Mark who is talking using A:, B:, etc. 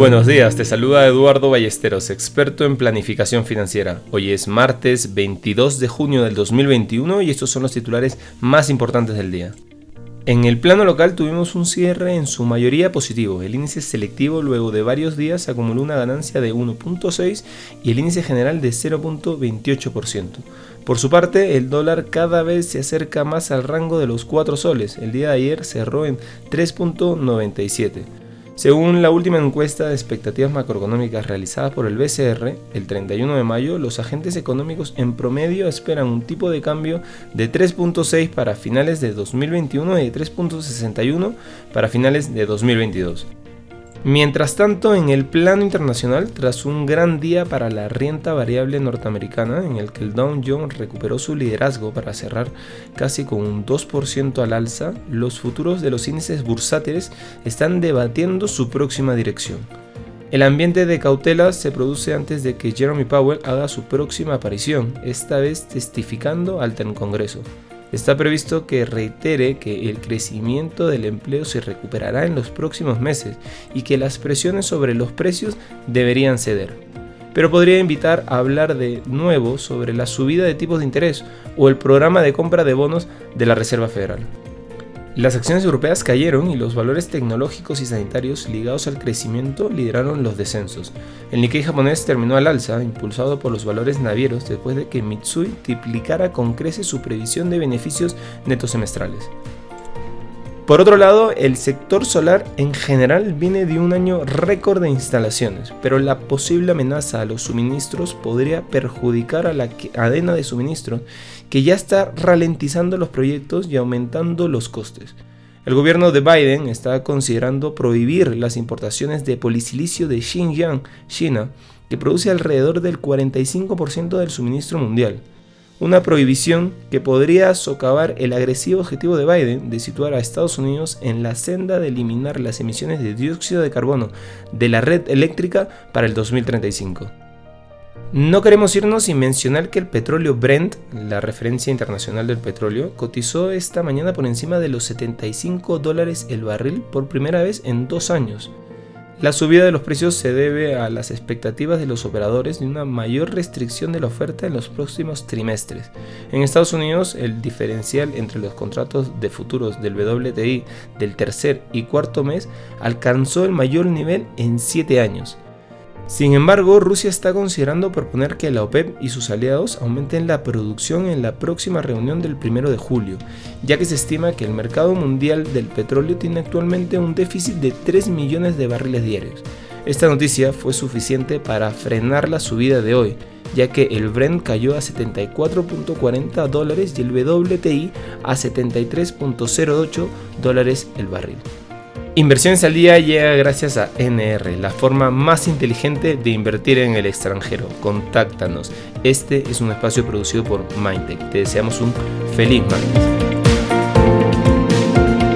A: Buenos días, te saluda Eduardo Ballesteros, experto en planificación financiera. Hoy es martes 22 de junio del 2021 y estos son los titulares más importantes del día. En el plano local tuvimos un cierre en su mayoría positivo. El índice selectivo luego de varios días acumuló una ganancia de 1.6 y el índice general de 0.28%. Por su parte, el dólar cada vez se acerca más al rango de los 4 soles. El día de ayer cerró en 3.97. Según la última encuesta de expectativas macroeconómicas realizada por el BCR, el 31 de mayo, los agentes económicos en promedio esperan un tipo de cambio de 3.6 para finales de 2021 y de 3.61 para finales de 2022. Mientras tanto, en el plano internacional, tras un gran día para la renta variable norteamericana, en el que el Dow Jones recuperó su liderazgo para cerrar casi con un 2% al alza, los futuros de los índices bursátiles están debatiendo su próxima dirección. El ambiente de cautela se produce antes de que Jeremy Powell haga su próxima aparición, esta vez testificando ante el Congreso. Está previsto que reitere que el crecimiento del empleo se recuperará en los próximos meses y que las presiones sobre los precios deberían ceder. Pero podría invitar a hablar de nuevo sobre la subida de tipos de interés o el programa de compra de bonos de la Reserva Federal. Las acciones europeas cayeron y los valores tecnológicos y sanitarios ligados al crecimiento lideraron los descensos. El Nikkei japonés terminó al alza, impulsado por los valores navieros después de que Mitsui triplicara con creces su previsión de beneficios netos semestrales. Por otro lado, el sector solar en general viene de un año récord de instalaciones, pero la posible amenaza a los suministros podría perjudicar a la cadena de suministro que ya está ralentizando los proyectos y aumentando los costes. El gobierno de Biden está considerando prohibir las importaciones de polisilicio de Xinjiang, China, que produce alrededor del 45% del suministro mundial una prohibición que podría socavar el agresivo objetivo de Biden de situar a Estados Unidos en la senda de eliminar las emisiones de dióxido de carbono de la red eléctrica para el 2035. No queremos irnos sin mencionar que el petróleo Brent, la referencia internacional del petróleo, cotizó esta mañana por encima de los 75 dólares el barril por primera vez en dos años. La subida de los precios se debe a las expectativas de los operadores de una mayor restricción de la oferta en los próximos trimestres. En Estados Unidos, el diferencial entre los contratos de futuros del WTI del tercer y cuarto mes alcanzó el mayor nivel en 7 años. Sin embargo, Rusia está considerando proponer que la OPEP y sus aliados aumenten la producción en la próxima reunión del 1 de julio, ya que se estima que el mercado mundial del petróleo tiene actualmente un déficit de 3 millones de barriles diarios. Esta noticia fue suficiente para frenar la subida de hoy, ya que el Brent cayó a 74.40 dólares y el WTI a 73.08 dólares el barril. Inversiones al día llega gracias a NR, la forma más inteligente de invertir en el extranjero. Contáctanos. Este es un espacio producido por Mindtech. Te deseamos un feliz martes.